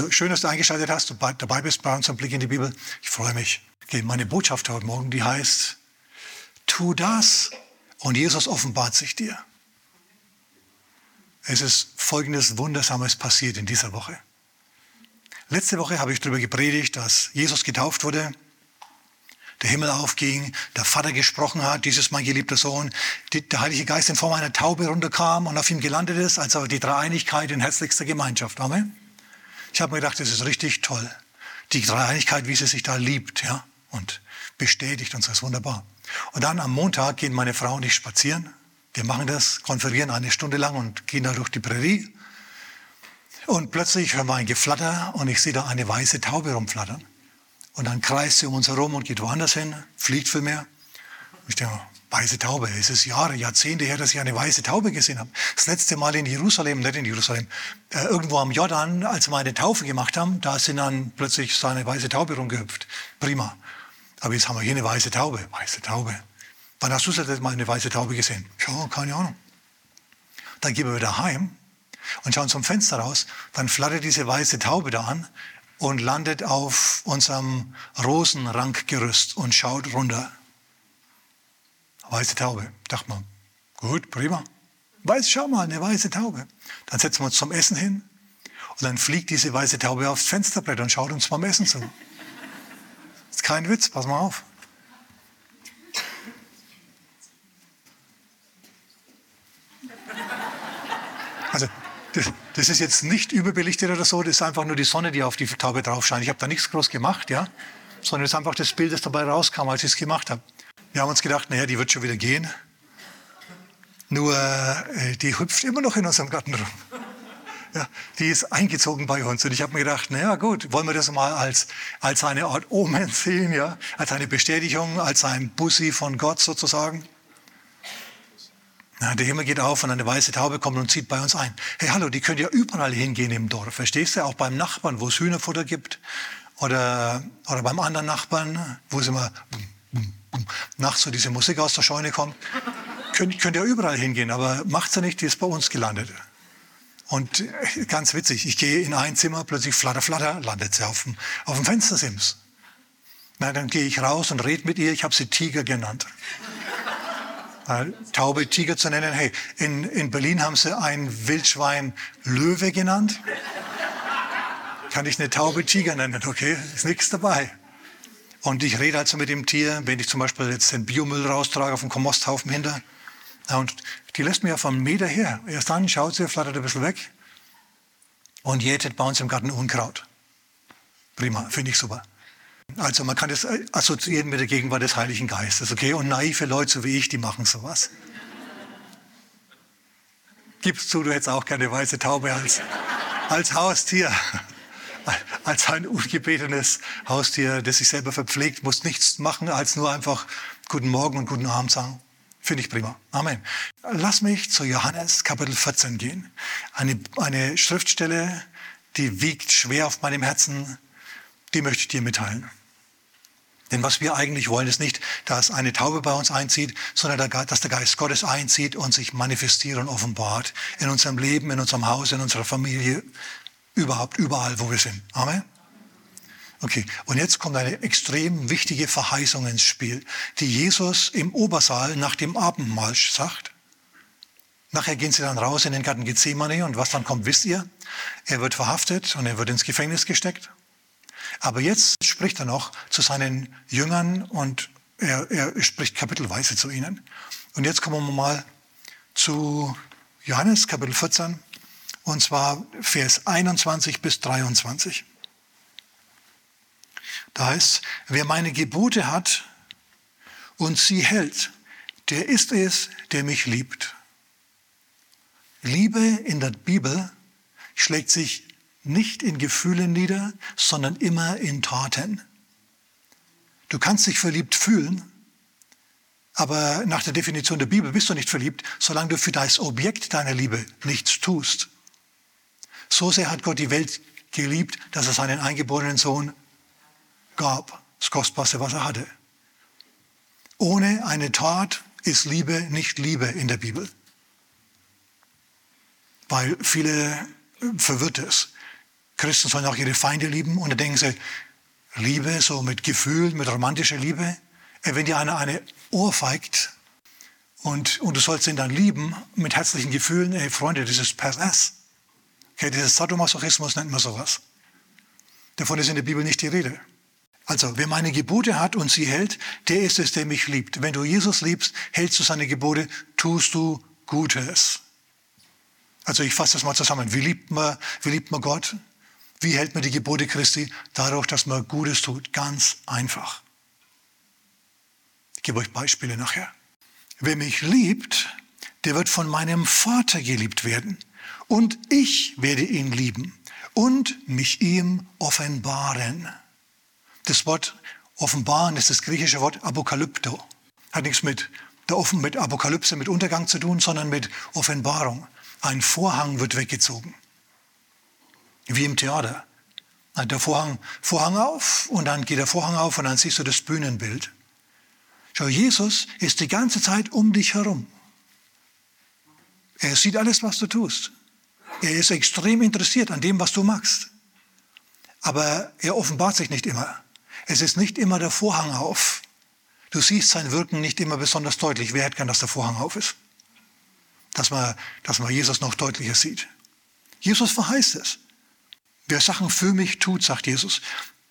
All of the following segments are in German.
Also schön, dass du eingeschaltet hast und dabei bist bei unserem Blick in die Bibel. Ich freue mich. Okay, meine Botschaft heute Morgen, die heißt, tu das und Jesus offenbart sich dir. Es ist folgendes Wundersames passiert in dieser Woche. Letzte Woche habe ich darüber gepredigt, dass Jesus getauft wurde, der Himmel aufging, der Vater gesprochen hat, dies ist mein geliebter Sohn, der Heilige Geist in Form einer Taube runterkam und auf ihm gelandet ist, also die Dreieinigkeit in herzlichster Gemeinschaft. Amen. Ich habe mir gedacht, das ist richtig toll. Die Dreieinigkeit, wie sie sich da liebt, ja, und bestätigt uns, das ist wunderbar. Und dann am Montag gehen meine Frau und ich spazieren. Wir machen das, konferieren eine Stunde lang und gehen da durch die Prärie. Und plötzlich hören wir ein Geflatter und ich sehe da eine weiße Taube rumflattern. Und dann kreist sie um uns herum und geht woanders hin, fliegt viel mehr. Ich denke, weiße Taube, es ist Jahre, Jahrzehnte her, dass ich eine weiße Taube gesehen habe. Das letzte Mal in Jerusalem, nicht in Jerusalem, äh, irgendwo am Jordan, als wir eine Taufe gemacht haben, da sind dann plötzlich so eine weiße Taube rumgehüpft. Prima. Aber jetzt haben wir hier eine weiße Taube. Weiße Taube. Wann hast du das Mal eine weiße Taube gesehen? Ja, keine Ahnung. Dann gehen wir wieder heim und schauen zum Fenster raus. Dann flattert diese weiße Taube da an und landet auf unserem Rosenrankgerüst und schaut runter. Weiße Taube. Dachte man, gut, prima. Weiß, schau mal, eine weiße Taube. Dann setzen wir uns zum Essen hin und dann fliegt diese weiße Taube aufs Fensterbrett und schaut uns beim Essen zu. Ist kein Witz, pass mal auf. Also, das, das, ist jetzt nicht überbelichtet oder so, das ist einfach nur die Sonne, die auf die Taube drauf scheint. Ich habe da nichts groß gemacht, ja, sondern es ist einfach das Bild, das dabei rauskam, als ich es gemacht habe. Wir haben uns gedacht, naja, die wird schon wieder gehen. Nur, äh, die hüpft immer noch in unserem Garten rum. Ja, die ist eingezogen bei uns. Und ich habe mir gedacht, naja gut, wollen wir das mal als, als eine Art Omen sehen, ja? als eine Bestätigung, als ein Bussi von Gott sozusagen. Ja, der Himmel geht auf und eine weiße Taube kommt und zieht bei uns ein. Hey, hallo, die könnt ja überall hingehen im Dorf, verstehst du? Auch beim Nachbarn, wo es Hühnerfutter gibt. Oder, oder beim anderen Nachbarn, wo es immer nachts so diese Musik aus der Scheune kommt. Könnt, könnt ihr überall hingehen, aber macht sie nicht, die ist bei uns gelandet. Und äh, ganz witzig, ich gehe in ein Zimmer, plötzlich flatter, flatter, landet sie auf dem, auf dem Fenstersims. Na, dann gehe ich raus und rede mit ihr, ich habe sie Tiger genannt. Taube Tiger zu nennen, hey, in, in Berlin haben sie ein Wildschwein Löwe genannt. Kann ich eine Taube Tiger nennen, okay, ist nichts dabei. Und ich rede also mit dem Tier, wenn ich zum Beispiel jetzt den Biomüll raustrage auf dem Komposthaufen hinter. Und die lässt mir ja von Meter her. Erst dann schaut sie, flattert ein bisschen weg und jätet bei uns im Garten Unkraut. Prima, finde ich super. Also man kann das assoziieren mit der Gegenwart des Heiligen Geistes, okay? Und naive Leute so wie ich, die machen sowas. Gibst zu, du hättest auch keine weiße Taube als, als Haustier als ein ungebetenes Haustier, das sich selber verpflegt, muss nichts machen, als nur einfach Guten Morgen und Guten Abend sagen. Finde ich prima. Amen. Lass mich zu Johannes Kapitel 14 gehen. Eine, eine Schriftstelle, die wiegt schwer auf meinem Herzen, die möchte ich dir mitteilen. Denn was wir eigentlich wollen, ist nicht, dass eine Taube bei uns einzieht, sondern dass der Geist Gottes einzieht und sich manifestiert und offenbart in unserem Leben, in unserem Haus, in unserer Familie, Überhaupt, überall, wo wir sind. Amen. Okay, und jetzt kommt eine extrem wichtige Verheißung ins Spiel, die Jesus im Obersaal nach dem Abendmahl sagt. Nachher gehen sie dann raus in den Garten Gethsemane und was dann kommt, wisst ihr? Er wird verhaftet und er wird ins Gefängnis gesteckt. Aber jetzt spricht er noch zu seinen Jüngern und er, er spricht kapitelweise zu ihnen. Und jetzt kommen wir mal zu Johannes Kapitel 14, und zwar Vers 21 bis 23. Da heißt, wer meine Gebote hat und sie hält, der ist es, der mich liebt. Liebe in der Bibel schlägt sich nicht in Gefühlen nieder, sondern immer in Taten. Du kannst dich verliebt fühlen, aber nach der Definition der Bibel bist du nicht verliebt, solange du für das Objekt deiner Liebe nichts tust. So sehr hat Gott die Welt geliebt, dass er seinen eingeborenen Sohn gab. Das Kostbarste, was er hatte. Ohne eine Tat ist Liebe nicht Liebe in der Bibel. Weil viele verwirrt es. Christen sollen auch ihre Feinde lieben. Und dann denken sie, Liebe, so mit Gefühl, mit romantischer Liebe. Äh, wenn dir einer eine ohrfeigt und, und du sollst ihn dann lieben mit herzlichen Gefühlen, ey Freunde, das ist pervers. Okay, dieses Sadomasochismus nennt man sowas. Davon ist in der Bibel nicht die Rede. Also, wer meine Gebote hat und sie hält, der ist es, der mich liebt. Wenn du Jesus liebst, hältst du seine Gebote, tust du Gutes. Also ich fasse das mal zusammen. Wie liebt man, wie liebt man Gott? Wie hält man die Gebote Christi? Dadurch, dass man Gutes tut. Ganz einfach. Ich gebe euch Beispiele nachher. Wer mich liebt, der wird von meinem Vater geliebt werden. Und ich werde ihn lieben und mich ihm offenbaren. Das Wort offenbaren ist das griechische Wort Apokalypto. Hat nichts mit, der Offen mit Apokalypse, mit Untergang zu tun, sondern mit Offenbarung. Ein Vorhang wird weggezogen. Wie im Theater. Der Vorhang, Vorhang auf und dann geht der Vorhang auf und dann siehst du das Bühnenbild. Schau, Jesus ist die ganze Zeit um dich herum. Er sieht alles, was du tust. Er ist extrem interessiert an dem, was du machst. Aber er offenbart sich nicht immer. Es ist nicht immer der Vorhang auf. Du siehst sein Wirken nicht immer besonders deutlich. Wer hätte gern, dass der Vorhang auf ist? Dass man, dass man Jesus noch deutlicher sieht. Jesus verheißt es. Wer Sachen für mich tut, sagt Jesus,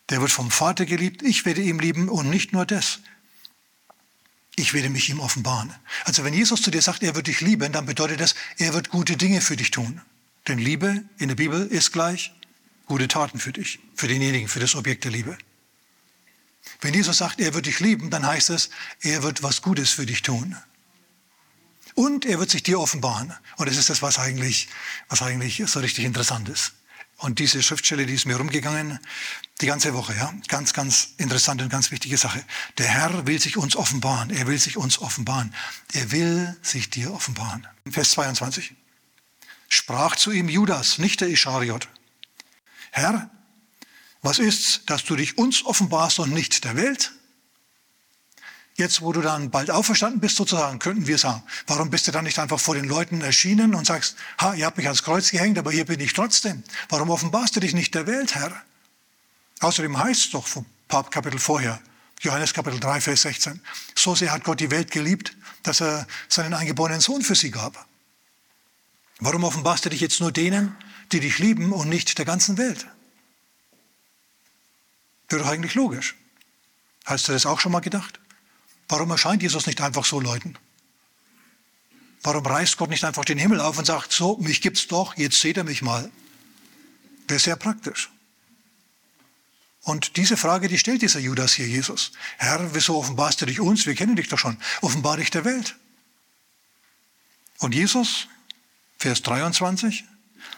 der wird vom Vater geliebt, ich werde ihm lieben und nicht nur das. Ich werde mich ihm offenbaren. Also wenn Jesus zu dir sagt, er wird dich lieben, dann bedeutet das, er wird gute Dinge für dich tun. Denn Liebe in der Bibel ist gleich gute Taten für dich, für denjenigen, für das Objekt der Liebe. Wenn Jesus sagt, er wird dich lieben, dann heißt es, er wird was Gutes für dich tun. Und er wird sich dir offenbaren. Und das ist das, was eigentlich, was eigentlich so richtig interessant ist. Und diese Schriftstelle, die ist mir rumgegangen, die ganze Woche, ja. Ganz, ganz interessante und ganz wichtige Sache. Der Herr will sich uns offenbaren. Er will sich uns offenbaren. Er will sich dir offenbaren. Vers 22. Sprach zu ihm Judas, nicht der Ischariot. Herr, was ist's, dass du dich uns offenbarst und nicht der Welt? Jetzt, wo du dann bald auferstanden bist, sozusagen, könnten wir sagen, warum bist du dann nicht einfach vor den Leuten erschienen und sagst, ha, ihr habt mich ans Kreuz gehängt, aber hier bin ich trotzdem. Warum offenbarst du dich nicht der Welt, Herr? Außerdem heißt es doch vom Kapitel vorher, Johannes Kapitel 3, Vers 16, so sehr hat Gott die Welt geliebt, dass er seinen eingeborenen Sohn für sie gab. Warum offenbarst du dich jetzt nur denen, die dich lieben und nicht der ganzen Welt? Wäre doch eigentlich logisch. Hast du das auch schon mal gedacht? Warum erscheint Jesus nicht einfach so Leuten? Warum reißt Gott nicht einfach den Himmel auf und sagt, so, mich gibt's doch, jetzt seht ihr mich mal? Wäre sehr praktisch. Und diese Frage, die stellt dieser Judas hier Jesus. Herr, wieso offenbarst du dich uns? Wir kennen dich doch schon. Offenbar dich der Welt. Und Jesus, Vers 23,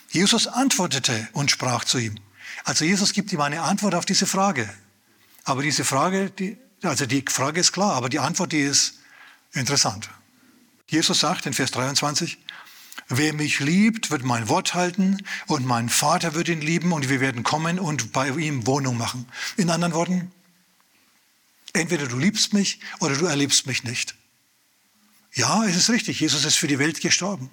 Jesus antwortete und sprach zu ihm. Also Jesus gibt ihm eine Antwort auf diese Frage. Aber diese Frage, die, also die Frage ist klar, aber die Antwort, die ist interessant. Jesus sagt in Vers 23, wer mich liebt, wird mein Wort halten und mein Vater wird ihn lieben und wir werden kommen und bei ihm Wohnung machen. In anderen Worten, entweder du liebst mich oder du erlebst mich nicht. Ja, es ist richtig, Jesus ist für die Welt gestorben.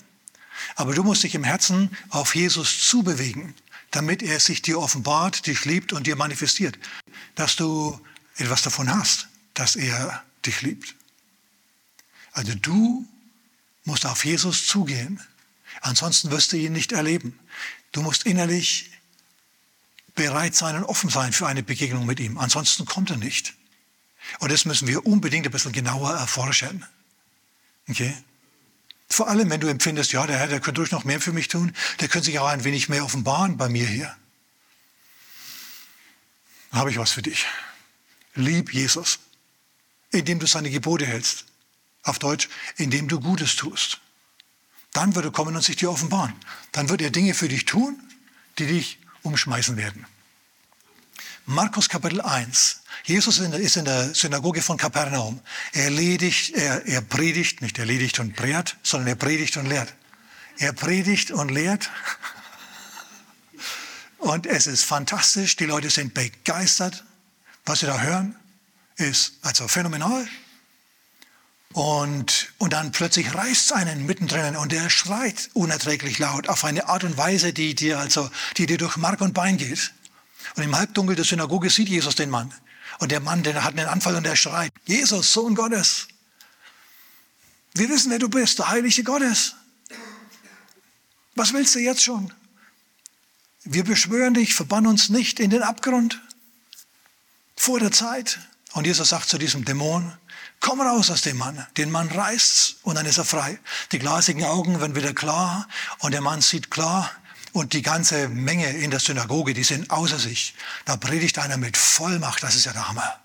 Aber du musst dich im Herzen auf Jesus zubewegen damit er sich dir offenbart, dich liebt und dir manifestiert. Dass du etwas davon hast, dass er dich liebt. Also du musst auf Jesus zugehen. Ansonsten wirst du ihn nicht erleben. Du musst innerlich bereit sein und offen sein für eine Begegnung mit ihm. Ansonsten kommt er nicht. Und das müssen wir unbedingt ein bisschen genauer erforschen. Okay? Vor allem, wenn du empfindest, ja, der Herr, der könnte durch noch mehr für mich tun, der könnte sich auch ein wenig mehr offenbaren bei mir hier. Dann habe ich was für dich. Lieb Jesus, indem du seine Gebote hältst. Auf Deutsch, indem du Gutes tust. Dann wird er kommen und sich dir offenbaren. Dann wird er Dinge für dich tun, die dich umschmeißen werden. Markus Kapitel 1. Jesus ist in der Synagoge von Kapernaum. Er, ledigt, er, er predigt, nicht er ledigt und prehrt, sondern er predigt und lehrt. Er predigt und lehrt. Und es ist fantastisch. Die Leute sind begeistert. Was sie da hören, ist also phänomenal. Und, und dann plötzlich reißt es einen mittendrin und der schreit unerträglich laut auf eine Art und Weise, die dir, also, die dir durch Mark und Bein geht. Und im Halbdunkel der Synagoge sieht Jesus den Mann. Und der Mann, der hat einen Anfall und der schreit, Jesus, Sohn Gottes. Wir wissen, wer du bist, der Heilige Gottes. Was willst du jetzt schon? Wir beschwören dich, verbann uns nicht in den Abgrund vor der Zeit. Und Jesus sagt zu diesem Dämon, komm raus aus dem Mann. Den Mann reißt's und dann ist er frei. Die glasigen Augen werden wieder klar und der Mann sieht klar und die ganze Menge in der Synagoge, die sind außer sich. Da predigt einer mit Vollmacht, das ist ja der Hammer.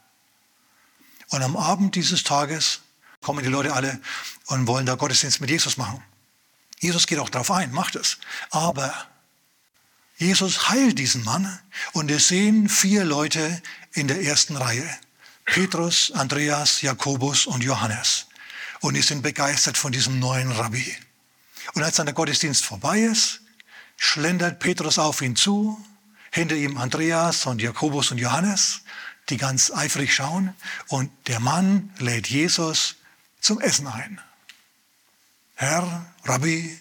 Und am Abend dieses Tages kommen die Leute alle und wollen da Gottesdienst mit Jesus machen. Jesus geht auch darauf ein, macht es. Aber Jesus heilt diesen Mann und es sehen vier Leute in der ersten Reihe. Petrus, Andreas, Jakobus und Johannes. Und die sind begeistert von diesem neuen Rabbi. Und als dann der Gottesdienst vorbei ist, schlendert Petrus auf ihn zu, hinter ihm Andreas und Jakobus und Johannes, die ganz eifrig schauen. Und der Mann lädt Jesus zum Essen ein. Herr, Rabbi,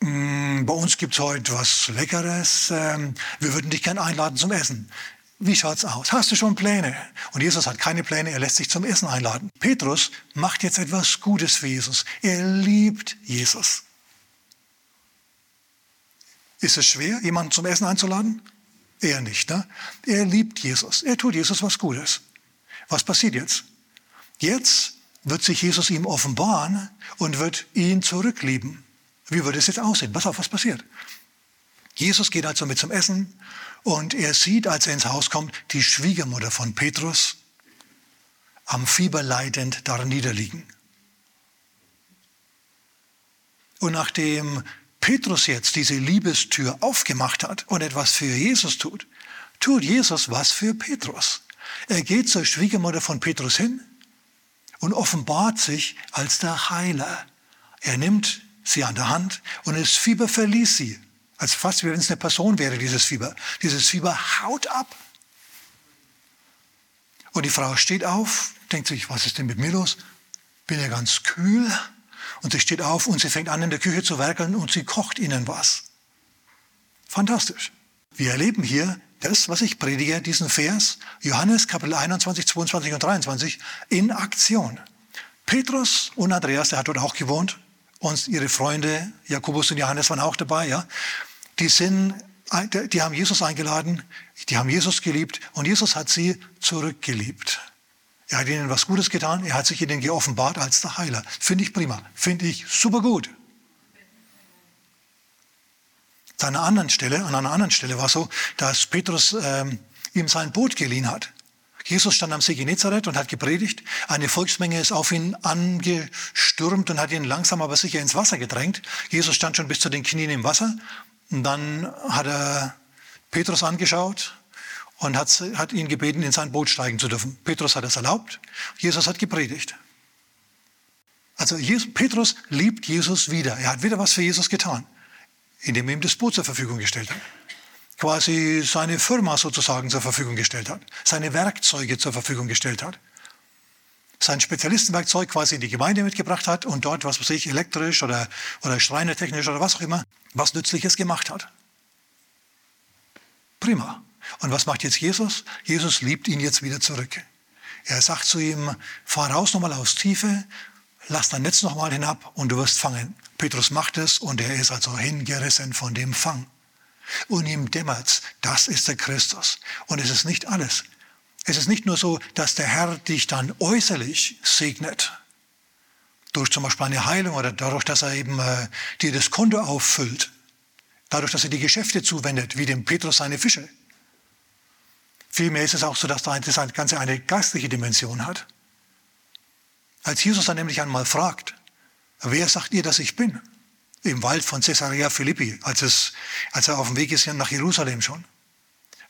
bei uns gibt es heute was Leckeres. Ähm, wir würden dich gern einladen zum Essen. Wie schaut's aus? Hast du schon Pläne? Und Jesus hat keine Pläne, er lässt sich zum Essen einladen. Petrus macht jetzt etwas Gutes für Jesus. Er liebt Jesus. Ist es schwer, jemanden zum Essen einzuladen? Eher nicht. Ne? Er liebt Jesus. Er tut Jesus was Gutes. Was passiert jetzt? Jetzt wird sich Jesus ihm offenbaren und wird ihn zurücklieben. Wie würde es jetzt aussehen? Pass auf, was passiert. Jesus geht also mit zum Essen und er sieht, als er ins Haus kommt, die Schwiegermutter von Petrus am Fieber leidend da niederliegen. Und nachdem Petrus jetzt diese Liebestür aufgemacht hat und etwas für Jesus tut, tut Jesus was für Petrus. Er geht zur Schwiegermutter von Petrus hin und offenbart sich als der Heiler. Er nimmt sie an der Hand und das Fieber verließ sie. Als fast wie wenn es eine Person wäre, dieses Fieber. Dieses Fieber haut ab. Und die Frau steht auf, denkt sich, was ist denn mit mir los? Bin ja ganz kühl. Und sie steht auf und sie fängt an, in der Küche zu werkeln und sie kocht ihnen was. Fantastisch. Wir erleben hier das, was ich predige, diesen Vers, Johannes Kapitel 21, 22 und 23, in Aktion. Petrus und Andreas, der hat dort auch gewohnt, und ihre Freunde, Jakobus und Johannes waren auch dabei, ja die, sind, die haben Jesus eingeladen, die haben Jesus geliebt und Jesus hat sie zurückgeliebt. Er hat ihnen was Gutes getan, er hat sich ihnen geoffenbart als der Heiler. Finde ich prima, finde ich super gut. An einer anderen Stelle, an einer anderen Stelle war es so, dass Petrus ähm, ihm sein Boot geliehen hat. Jesus stand am See Genezareth und hat gepredigt. Eine Volksmenge ist auf ihn angestürmt und hat ihn langsam aber sicher ins Wasser gedrängt. Jesus stand schon bis zu den Knien im Wasser und dann hat er Petrus angeschaut und hat, hat ihn gebeten, in sein Boot steigen zu dürfen. Petrus hat es erlaubt. Jesus hat gepredigt. Also Jesus, Petrus liebt Jesus wieder. Er hat wieder was für Jesus getan, indem er ihm das Boot zur Verfügung gestellt hat. Quasi seine Firma sozusagen zur Verfügung gestellt hat, seine Werkzeuge zur Verfügung gestellt hat sein Spezialistenwerkzeug quasi in die Gemeinde mitgebracht hat und dort, was weiß ich, elektrisch oder, oder schreinertechnisch oder was auch immer, was Nützliches gemacht hat. Prima. Und was macht jetzt Jesus? Jesus liebt ihn jetzt wieder zurück. Er sagt zu ihm, fahr raus nochmal aus Tiefe, lass dein Netz nochmal hinab und du wirst fangen. Petrus macht es und er ist also hingerissen von dem Fang. Und ihm dämmert das ist der Christus. Und es ist nicht alles. Es ist nicht nur so, dass der Herr dich dann äußerlich segnet, durch zum Beispiel eine Heilung oder dadurch, dass er eben äh, dir das Konto auffüllt, dadurch, dass er die Geschäfte zuwendet, wie dem Petrus seine Fische. Vielmehr ist es auch so, dass das Ganze eine geistliche Dimension hat. Als Jesus dann nämlich einmal fragt, wer sagt ihr, dass ich bin? Im Wald von Caesarea Philippi, als, es, als er auf dem Weg ist nach Jerusalem schon.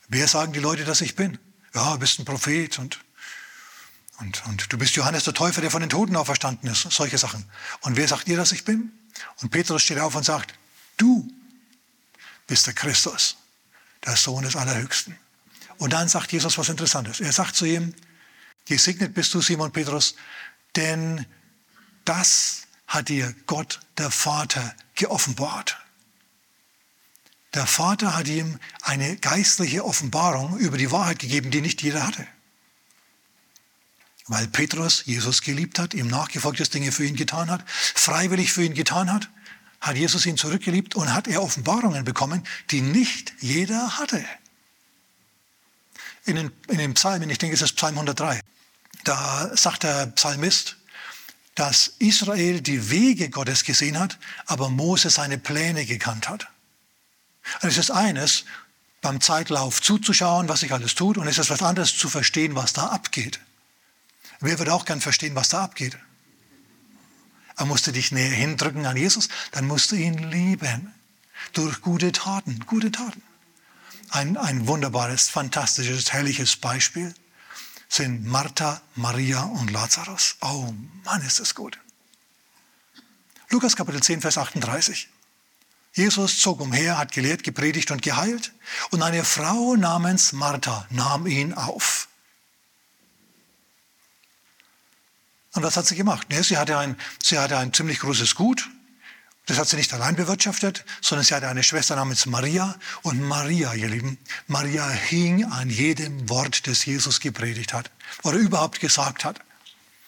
Wer sagen die Leute, dass ich bin? ja, du bist ein Prophet und, und, und du bist Johannes der Täufer, der von den Toten auferstanden ist, solche Sachen. Und wer sagt dir, dass ich bin? Und Petrus steht auf und sagt, du bist der Christus, der Sohn des Allerhöchsten. Und dann sagt Jesus was Interessantes. Er sagt zu ihm, gesegnet bist du, Simon Petrus, denn das hat dir Gott, der Vater, geoffenbart. Der Vater hat ihm eine geistliche Offenbarung über die Wahrheit gegeben, die nicht jeder hatte. Weil Petrus Jesus geliebt hat, ihm nachgefolgtes Dinge für ihn getan hat, freiwillig für ihn getan hat, hat Jesus ihn zurückgeliebt und hat er Offenbarungen bekommen, die nicht jeder hatte. In den, in den Psalmen, ich denke es ist Psalm 103, da sagt der Psalmist, dass Israel die Wege Gottes gesehen hat, aber Mose seine Pläne gekannt hat. Und es ist eines, beim Zeitlauf zuzuschauen, was sich alles tut, und es ist was anderes zu verstehen, was da abgeht. Wer wird auch gern verstehen, was da abgeht? Er musste dich näher hindrücken an Jesus, dann musst du ihn lieben. Durch gute Taten, gute Taten. Ein, ein wunderbares, fantastisches, herrliches Beispiel sind Martha, Maria und Lazarus. Oh Mann, ist das gut. Lukas Kapitel 10, Vers 38. Jesus zog umher, hat gelehrt, gepredigt und geheilt. Und eine Frau namens Martha nahm ihn auf. Und was hat sie gemacht? sie, hatte ein, sie hatte ein ziemlich großes Gut. Das hat sie nicht allein bewirtschaftet, sondern sie hatte eine Schwester namens Maria. Und Maria, ihr Lieben, Maria hing an jedem Wort, das Jesus gepredigt hat oder überhaupt gesagt hat.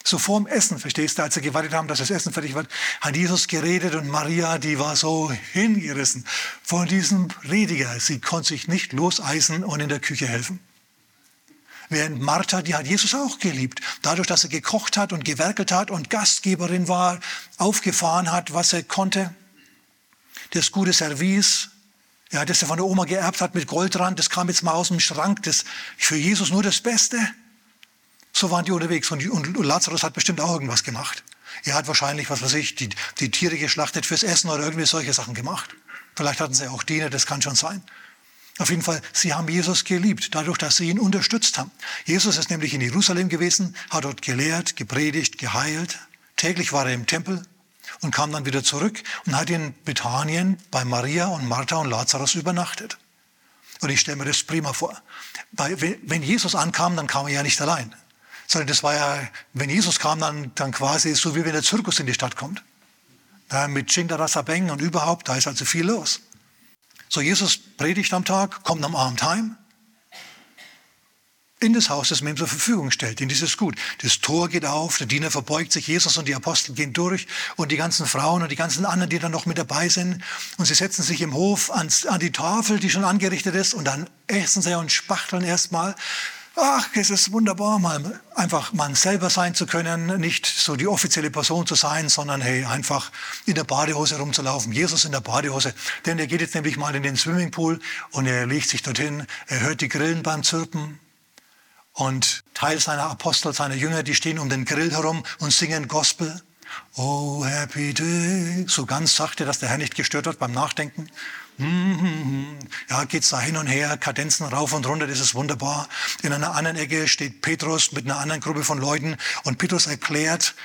So vor dem Essen, verstehst du, als sie gewartet haben, dass das Essen fertig wird, hat Jesus geredet und Maria, die war so hingerissen von diesem Prediger. Sie konnte sich nicht loseisen und in der Küche helfen. Während Martha, die hat Jesus auch geliebt. Dadurch, dass er gekocht hat und gewerkelt hat und Gastgeberin war, aufgefahren hat, was er konnte. Das gute Service, ja, das er von der Oma geerbt hat mit Goldrand, das kam jetzt mal aus dem Schrank. Das für Jesus nur das Beste. So waren die unterwegs und, und Lazarus hat bestimmt auch irgendwas gemacht. Er hat wahrscheinlich, was weiß ich, die, die Tiere geschlachtet fürs Essen oder irgendwie solche Sachen gemacht. Vielleicht hatten sie auch Diener, das kann schon sein. Auf jeden Fall, sie haben Jesus geliebt, dadurch, dass sie ihn unterstützt haben. Jesus ist nämlich in Jerusalem gewesen, hat dort gelehrt, gepredigt, geheilt. Täglich war er im Tempel und kam dann wieder zurück und hat in Bethanien bei Maria und Martha und Lazarus übernachtet. Und ich stelle mir das prima vor. wenn Jesus ankam, dann kam er ja nicht allein sondern das war ja, wenn Jesus kam, dann, dann quasi so wie wenn der Zirkus in die Stadt kommt. Ja, mit Chindarasabeng und überhaupt, da ist also viel los. So, Jesus predigt am Tag, kommt am Abend heim, in das Haus, das man ihm zur Verfügung stellt, in dieses Gut. Das Tor geht auf, der Diener verbeugt sich, Jesus und die Apostel gehen durch und die ganzen Frauen und die ganzen anderen, die dann noch mit dabei sind. Und sie setzen sich im Hof ans, an die Tafel, die schon angerichtet ist und dann essen sie und spachteln erstmal. Ach, es ist wunderbar, mal einfach man selber sein zu können, nicht so die offizielle Person zu sein, sondern hey, einfach in der Badehose rumzulaufen. Jesus in der Badehose. Denn er geht jetzt nämlich mal in den Swimmingpool und er legt sich dorthin, er hört die Grillen beim Zirpen. Und Teil seiner Apostel, seiner Jünger, die stehen um den Grill herum und singen Gospel. Oh, happy day. So ganz sachte, dass der Herr nicht gestört wird beim Nachdenken. Mhm. Ja, geht's da hin und her, Kadenzen rauf und runter, das ist wunderbar. In einer anderen Ecke steht Petrus mit einer anderen Gruppe von Leuten und Petrus erklärt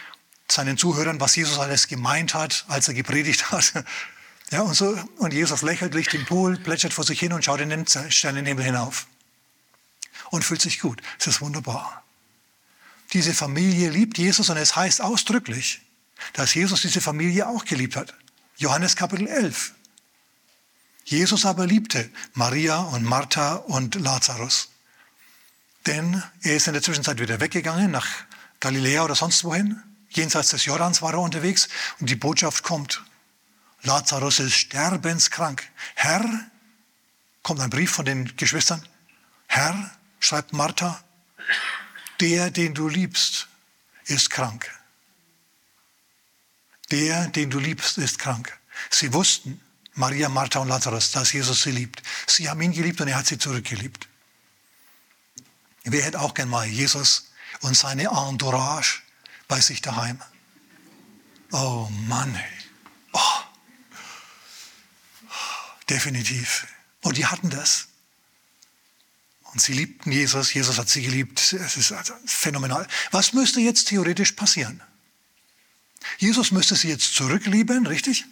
seinen Zuhörern, was Jesus alles gemeint hat, als er gepredigt hat. Ja, und so, und Jesus lächelt, liegt im Pool, plätschert vor sich hin und schaut in den Sternenhimmel hinauf. Und fühlt sich gut. Es ist wunderbar. Diese Familie liebt Jesus und es heißt ausdrücklich, dass Jesus diese Familie auch geliebt hat. Johannes Kapitel 11. Jesus aber liebte Maria und Martha und Lazarus. Denn er ist in der Zwischenzeit wieder weggegangen nach Galiläa oder sonst wohin. Jenseits des Jordans war er unterwegs und die Botschaft kommt. Lazarus ist sterbenskrank. Herr, kommt ein Brief von den Geschwistern. Herr, schreibt Martha, der, den du liebst, ist krank. Der, den du liebst, ist krank. Sie wussten, Maria, Martha und Lazarus, dass Jesus sie liebt. Sie haben ihn geliebt und er hat sie zurückgeliebt. Wer hätte auch gern mal Jesus und seine Entourage bei sich daheim? Oh Mann. Oh. Definitiv. Und die hatten das. Und sie liebten Jesus, Jesus hat sie geliebt. Es ist also phänomenal. Was müsste jetzt theoretisch passieren? Jesus müsste sie jetzt zurücklieben, richtig?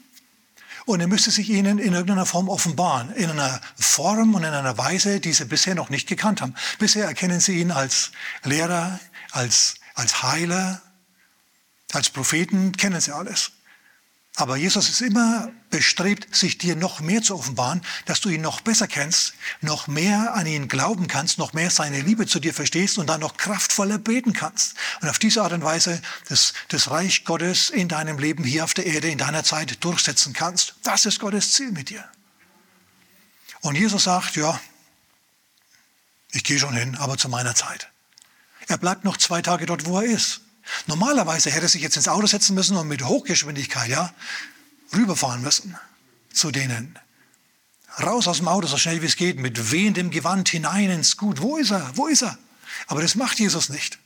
Und er müsste sich ihnen in irgendeiner Form offenbaren, in einer Form und in einer Weise, die sie bisher noch nicht gekannt haben. Bisher erkennen sie ihn als Lehrer, als, als Heiler, Als Propheten kennen sie alles. Aber Jesus ist immer bestrebt, sich dir noch mehr zu offenbaren, dass du ihn noch besser kennst, noch mehr an ihn glauben kannst, noch mehr seine Liebe zu dir verstehst und dann noch kraftvoller beten kannst. Und auf diese Art und Weise das, das Reich Gottes in deinem Leben hier auf der Erde, in deiner Zeit durchsetzen kannst. Das ist Gottes Ziel mit dir. Und Jesus sagt, ja, ich gehe schon hin, aber zu meiner Zeit. Er bleibt noch zwei Tage dort, wo er ist. Normalerweise hätte er sich jetzt ins Auto setzen müssen und mit Hochgeschwindigkeit ja, rüberfahren müssen zu denen. Raus aus dem Auto, so schnell wie es geht, mit wehendem Gewand hinein ins Gut. Wo ist er? Wo ist er? Aber das macht Jesus nicht.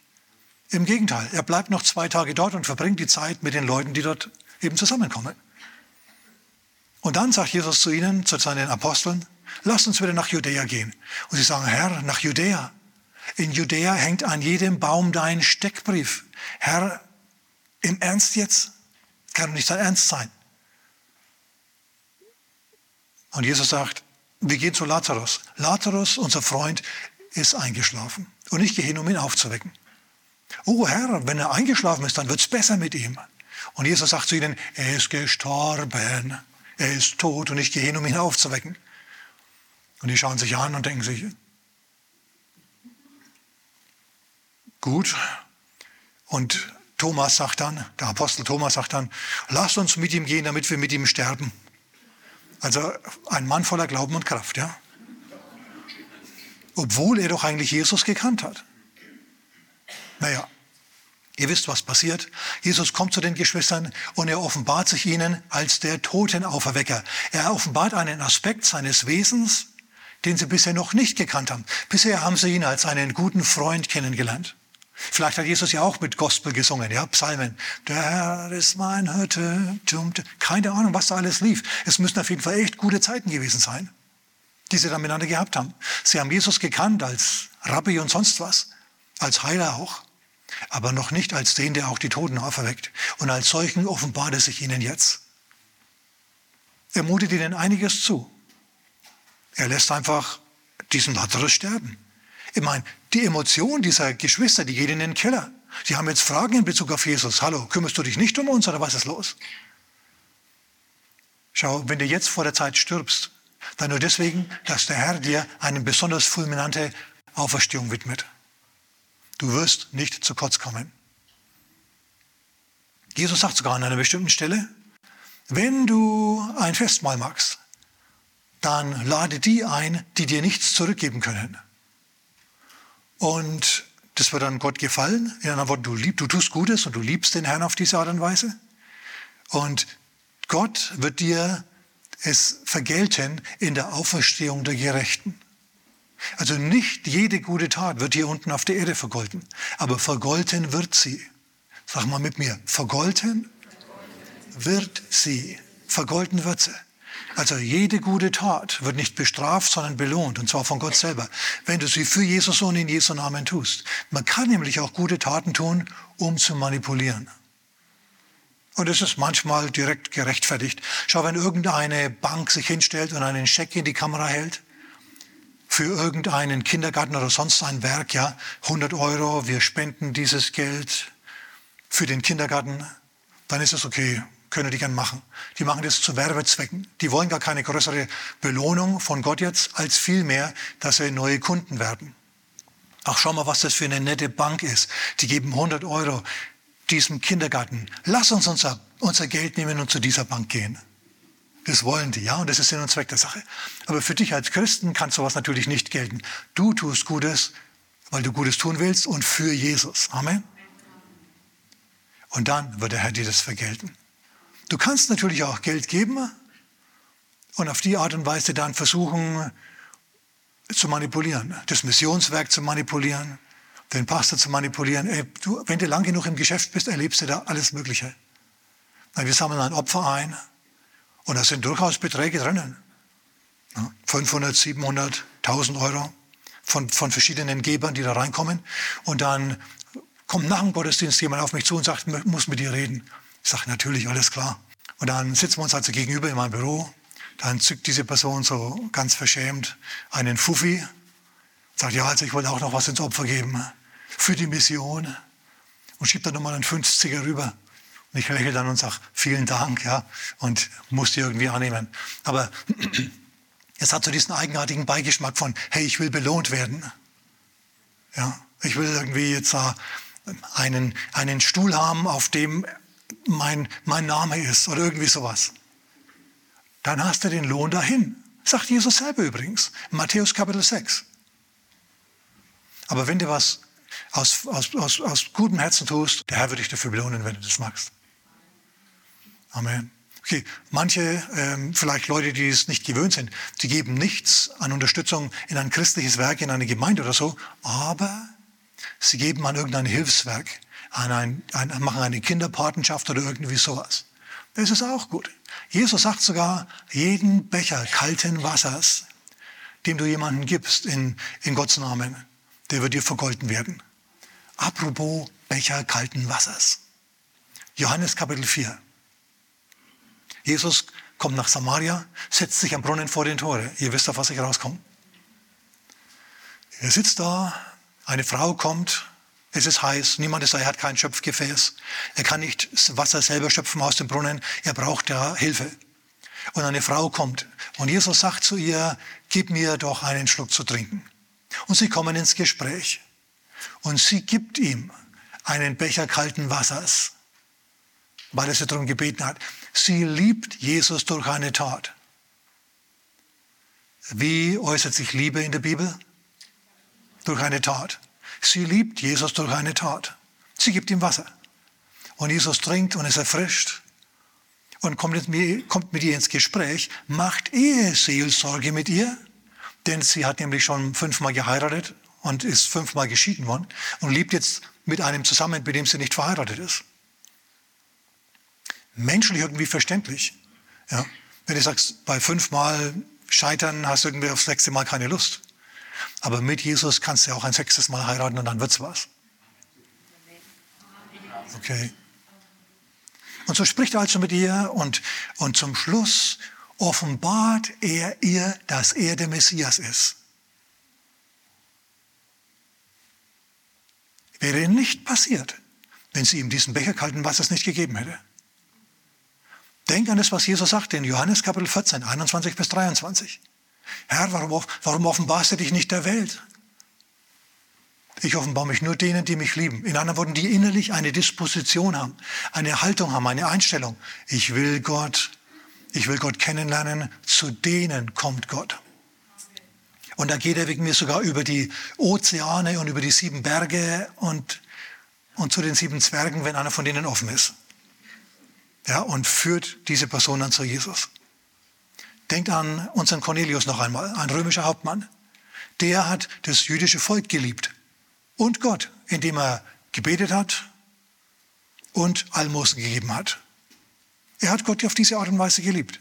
Im Gegenteil, er bleibt noch zwei Tage dort und verbringt die Zeit mit den Leuten, die dort eben zusammenkommen. Und dann sagt Jesus zu ihnen, zu seinen Aposteln, lasst uns wieder nach Judäa gehen. Und sie sagen, Herr, nach Judäa. In Judäa hängt an jedem Baum dein Steckbrief. Herr, im Ernst jetzt? Kann doch nicht dein Ernst sein. Und Jesus sagt, wir gehen zu Lazarus. Lazarus, unser Freund, ist eingeschlafen. Und ich gehe hin, um ihn aufzuwecken. Oh Herr, wenn er eingeschlafen ist, dann wird es besser mit ihm. Und Jesus sagt zu ihnen, er ist gestorben. Er ist tot und ich gehe hin, um ihn aufzuwecken. Und die schauen sich an und denken sich, gut, und Thomas sagt dann, der Apostel Thomas sagt dann, lasst uns mit ihm gehen, damit wir mit ihm sterben. Also ein Mann voller Glauben und Kraft, ja. Obwohl er doch eigentlich Jesus gekannt hat. Naja, ihr wisst, was passiert. Jesus kommt zu den Geschwistern und er offenbart sich ihnen als der Totenauferwecker. Er offenbart einen Aspekt seines Wesens, den sie bisher noch nicht gekannt haben. Bisher haben sie ihn als einen guten Freund kennengelernt. Vielleicht hat Jesus ja auch mit Gospel gesungen, ja, Psalmen. Der Herr ist mein Hirte. Keine Ahnung, was da alles lief. Es müssen auf jeden Fall echt gute Zeiten gewesen sein, die sie dann miteinander gehabt haben. Sie haben Jesus gekannt als Rabbi und sonst was, als Heiler auch, aber noch nicht als den, der auch die Toten auferweckt. Und als solchen offenbart er sich ihnen jetzt. Er mutet ihnen einiges zu. Er lässt einfach diesen Lazarus sterben. Ich meine, die Emotion dieser Geschwister, die geht in den Keller. Sie haben jetzt Fragen in Bezug auf Jesus. Hallo, kümmerst du dich nicht um uns oder was ist los? Schau, wenn du jetzt vor der Zeit stirbst, dann nur deswegen, dass der Herr dir eine besonders fulminante Auferstehung widmet. Du wirst nicht zu kurz kommen. Jesus sagt sogar an einer bestimmten Stelle, wenn du ein Festmahl magst, dann lade die ein, die dir nichts zurückgeben können. Und das wird dann Gott gefallen. In anderen Worten, du, lieb, du tust Gutes und du liebst den Herrn auf diese Art und Weise. Und Gott wird dir es vergelten in der Auferstehung der Gerechten. Also nicht jede gute Tat wird hier unten auf der Erde vergolten, aber vergolten wird sie. Sag mal mit mir, vergolten wird sie. Vergolten wird sie. Also jede gute Tat wird nicht bestraft, sondern belohnt, und zwar von Gott selber, wenn du sie für Jesus und in Jesu Namen tust. Man kann nämlich auch gute Taten tun, um zu manipulieren. Und es ist manchmal direkt gerechtfertigt. Schau, wenn irgendeine Bank sich hinstellt und einen Scheck in die Kamera hält, für irgendeinen Kindergarten oder sonst ein Werk, ja, 100 Euro, wir spenden dieses Geld für den Kindergarten, dann ist es okay können die gern machen. Die machen das zu Werbezwecken. Die wollen gar keine größere Belohnung von Gott jetzt, als vielmehr, dass sie neue Kunden werden. Ach, schau mal, was das für eine nette Bank ist. Die geben 100 Euro diesem Kindergarten. Lass uns unser, unser Geld nehmen und zu dieser Bank gehen. Das wollen die, ja, und das ist Sinn und Zweck der Sache. Aber für dich als Christen kann sowas natürlich nicht gelten. Du tust Gutes, weil du Gutes tun willst und für Jesus. Amen. Und dann wird der Herr dir das vergelten. Du kannst natürlich auch Geld geben und auf die Art und Weise dann versuchen zu manipulieren, das Missionswerk zu manipulieren, den Pastor zu manipulieren. Ey, du, wenn du lang genug im Geschäft bist, erlebst du da alles Mögliche. Wir sammeln ein Opfer ein und da sind durchaus Beträge drinnen. 500, 700, 1000 Euro von, von verschiedenen Gebern, die da reinkommen. Und dann kommt nach dem Gottesdienst jemand auf mich zu und sagt, muss mit dir reden. Ich sage, natürlich, alles klar. Und dann sitzen wir uns also gegenüber in meinem Büro. Dann zückt diese Person so ganz verschämt einen Fuffi. Sagt, ja, also ich wollte auch noch was ins Opfer geben. Für die Mission. Und schiebt dann nochmal einen 50er rüber. Und ich lächle dann und sage, vielen Dank, ja, und muss die irgendwie annehmen. Aber es hat so diesen eigenartigen Beigeschmack von, hey, ich will belohnt werden. Ja, ich will irgendwie jetzt uh, einen, einen Stuhl haben, auf dem mein, mein Name ist oder irgendwie sowas. Dann hast du den Lohn dahin. Sagt Jesus selber übrigens. Matthäus Kapitel 6. Aber wenn du was aus, aus, aus, aus gutem Herzen tust, der Herr wird dich dafür belohnen, wenn du das magst. Amen. Okay, manche, ähm, vielleicht Leute, die es nicht gewöhnt sind, die geben nichts an Unterstützung in ein christliches Werk, in eine Gemeinde oder so, aber sie geben an irgendein Hilfswerk, an ein, ein, machen eine Kinderpatenschaft oder irgendwie sowas. Das ist auch gut. Jesus sagt sogar, jeden Becher kalten Wassers, dem du jemanden gibst in, in Gottes Namen, der wird dir vergolten werden. Apropos Becher kalten Wassers. Johannes Kapitel 4. Jesus kommt nach Samaria, setzt sich am Brunnen vor den Tore. Ihr wisst, auf was ich rauskomme. Er sitzt da, eine Frau kommt, es ist heiß, niemand ist da, er hat kein Schöpfgefäß. Er kann nicht Wasser selber schöpfen aus dem Brunnen, er braucht da Hilfe. Und eine Frau kommt und Jesus sagt zu ihr, gib mir doch einen Schluck zu trinken. Und sie kommen ins Gespräch. Und sie gibt ihm einen Becher kalten Wassers, weil er sie darum gebeten hat. Sie liebt Jesus durch eine Tat. Wie äußert sich Liebe in der Bibel? Durch eine Tat. Sie liebt Jesus durch eine Tat. Sie gibt ihm Wasser. Und Jesus trinkt und ist erfrischt und kommt mit, ihr ins Gespräch, macht Eheseelsorge mit ihr, denn sie hat nämlich schon fünfmal geheiratet und ist fünfmal geschieden worden und lebt jetzt mit einem zusammen, mit dem sie nicht verheiratet ist menschlich irgendwie verständlich. Ja? Wenn du sagst, bei fünfmal scheitern hast du irgendwie aufs sechste Mal keine Lust. Aber mit Jesus kannst du auch ein sechstes Mal heiraten und dann wird's was. Okay. Und so spricht er also mit ihr und, und zum Schluss offenbart er ihr, dass er der Messias ist. Wäre nicht passiert, wenn sie ihm diesen Becher kalten Wassers nicht gegeben hätte. Denk an das, was Jesus sagte in Johannes Kapitel 14, 21 bis 23. Herr, warum, warum offenbarst du dich nicht der Welt? Ich offenbare mich nur denen, die mich lieben. In anderen Worten, die innerlich eine Disposition haben, eine Haltung haben, eine Einstellung. Ich will Gott, ich will Gott kennenlernen. Zu denen kommt Gott. Und da geht er wegen mir sogar über die Ozeane und über die sieben Berge und, und zu den sieben Zwergen, wenn einer von denen offen ist ja, und führt diese Person dann zu Jesus. Denkt an unseren Cornelius noch einmal, ein römischer Hauptmann. Der hat das jüdische Volk geliebt und Gott, indem er gebetet hat und Almosen gegeben hat. Er hat Gott auf diese Art und Weise geliebt.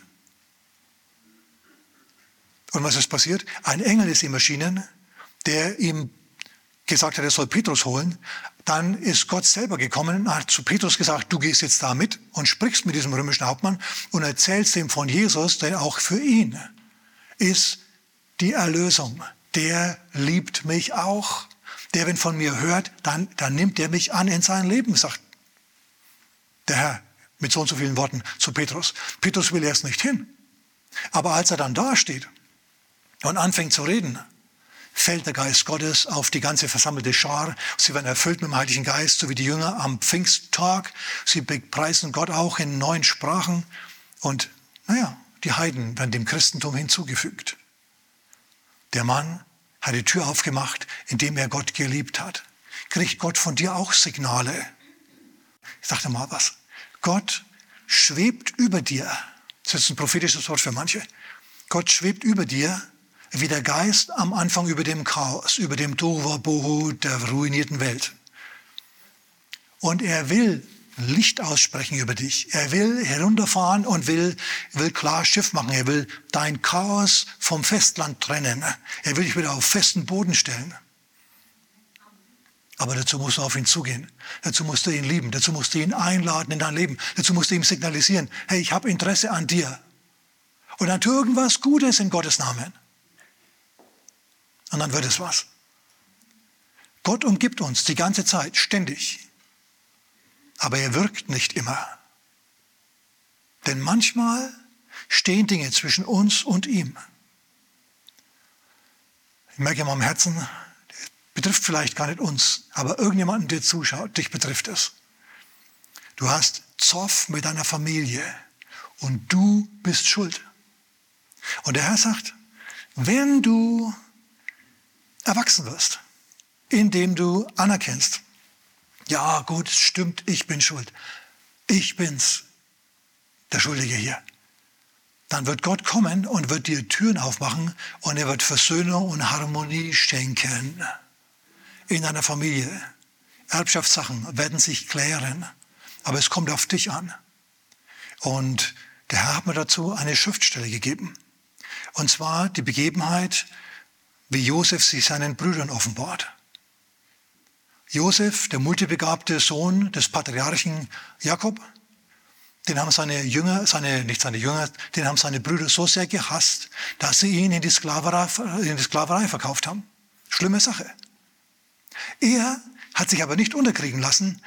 Und was ist passiert? Ein Engel ist ihm erschienen, der ihm gesagt hat, er soll Petrus holen dann ist Gott selber gekommen und hat zu Petrus gesagt, du gehst jetzt da mit und sprichst mit diesem römischen Hauptmann und erzählst ihm von Jesus, denn auch für ihn ist die Erlösung. Der liebt mich auch. Der, wenn von mir hört, dann, dann nimmt er mich an in sein Leben, sagt der Herr mit so und so vielen Worten zu Petrus. Petrus will erst nicht hin. Aber als er dann da steht und anfängt zu reden, fällt der Geist Gottes auf die ganze versammelte Schar. Sie werden erfüllt mit dem Heiligen Geist, so wie die Jünger am Pfingsttag. Sie preisen Gott auch in neuen Sprachen. Und naja, die Heiden werden dem Christentum hinzugefügt. Der Mann hat die Tür aufgemacht, indem er Gott geliebt hat. Kriegt Gott von dir auch Signale? Ich dachte mal was. Gott schwebt über dir. Das ist ein prophetisches Wort für manche. Gott schwebt über dir wie der Geist am Anfang über dem Chaos, über dem Tohuwabohu der ruinierten Welt. Und er will Licht aussprechen über dich. Er will herunterfahren und will, will klar Schiff machen. Er will dein Chaos vom Festland trennen. Er will dich wieder auf festen Boden stellen. Aber dazu musst du auf ihn zugehen. Dazu musst du ihn lieben. Dazu musst du ihn einladen in dein Leben. Dazu musst du ihm signalisieren, hey, ich habe Interesse an dir. Und dann tu irgendwas Gutes in Gottes Namen. Und dann wird es was. Gott umgibt uns die ganze Zeit, ständig. aber er wirkt nicht immer. Denn manchmal stehen Dinge zwischen uns und ihm. Ich merke in meinem Herzen, betrifft vielleicht gar nicht uns, aber irgendjemanden, der zuschaut, dich betrifft es. Du hast Zoff mit deiner Familie und du bist schuld. Und der Herr sagt, wenn du erwachsen wirst, indem du anerkennst, ja gut, es stimmt, ich bin schuld, ich bin's, der Schuldige hier, dann wird Gott kommen und wird dir Türen aufmachen und er wird Versöhnung und Harmonie schenken in deiner Familie. Erbschaftssachen werden sich klären, aber es kommt auf dich an. Und der Herr hat mir dazu eine Schriftstelle gegeben. Und zwar die Begebenheit, wie Josef sich seinen Brüdern offenbart. Josef, der multibegabte Sohn des Patriarchen Jakob, den haben seine Jünger, seine, nicht seine Jünger, den haben seine Brüder so sehr gehasst, dass sie ihn in die Sklaverei, in die Sklaverei verkauft haben. Schlimme Sache. Er hat sich aber nicht unterkriegen lassen.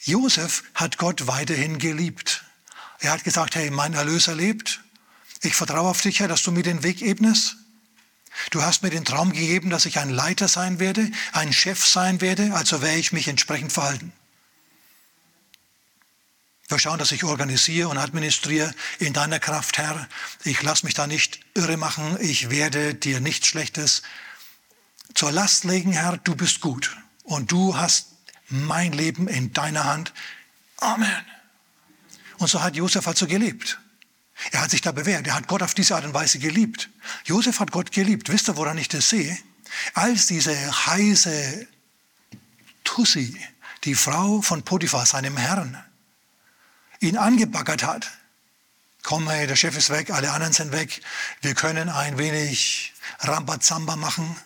Josef hat Gott weiterhin geliebt. Er hat gesagt, hey, mein Erlöser lebt. Ich vertraue auf dich, Herr, dass du mir den Weg ebnest. Du hast mir den Traum gegeben, dass ich ein Leiter sein werde, ein Chef sein werde, also werde ich mich entsprechend verhalten. Wir schauen, dass ich organisiere und administriere in deiner Kraft, Herr. Ich lasse mich da nicht irre machen. Ich werde dir nichts Schlechtes zur Last legen, Herr. Du bist gut und du hast mein Leben in deiner Hand. Amen. Und so hat Josef also gelebt. Er hat sich da bewährt. Er hat Gott auf diese Art und Weise geliebt. Josef hat Gott geliebt. Wisst ihr, woran ich das sehe? Als diese heiße Tussi, die Frau von Potiphar, seinem Herrn, ihn angebaggert hat. Komm, hey, der Chef ist weg, alle anderen sind weg. Wir können ein wenig Rambazamba machen,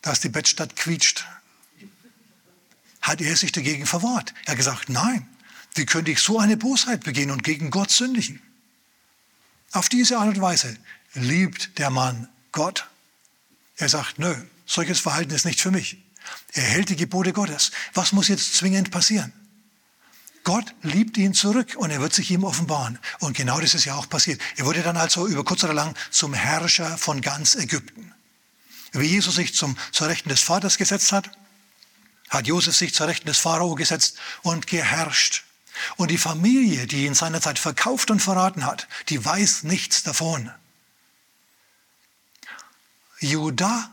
dass die Bettstadt quietscht. Hat er sich dagegen verwahrt? Er hat gesagt, nein, wie könnte ich so eine Bosheit begehen und gegen Gott sündigen? Auf diese Art und Weise liebt der Mann Gott. Er sagt, nö, solches Verhalten ist nicht für mich. Er hält die Gebote Gottes. Was muss jetzt zwingend passieren? Gott liebt ihn zurück und er wird sich ihm offenbaren. Und genau das ist ja auch passiert. Er wurde dann also über kurz oder lang zum Herrscher von ganz Ägypten. Wie Jesus sich zum, zur Rechten des Vaters gesetzt hat, hat Josef sich zur Rechten des Pharao gesetzt und geherrscht. Und die Familie, die ihn seinerzeit verkauft und verraten hat, die weiß nichts davon. Judah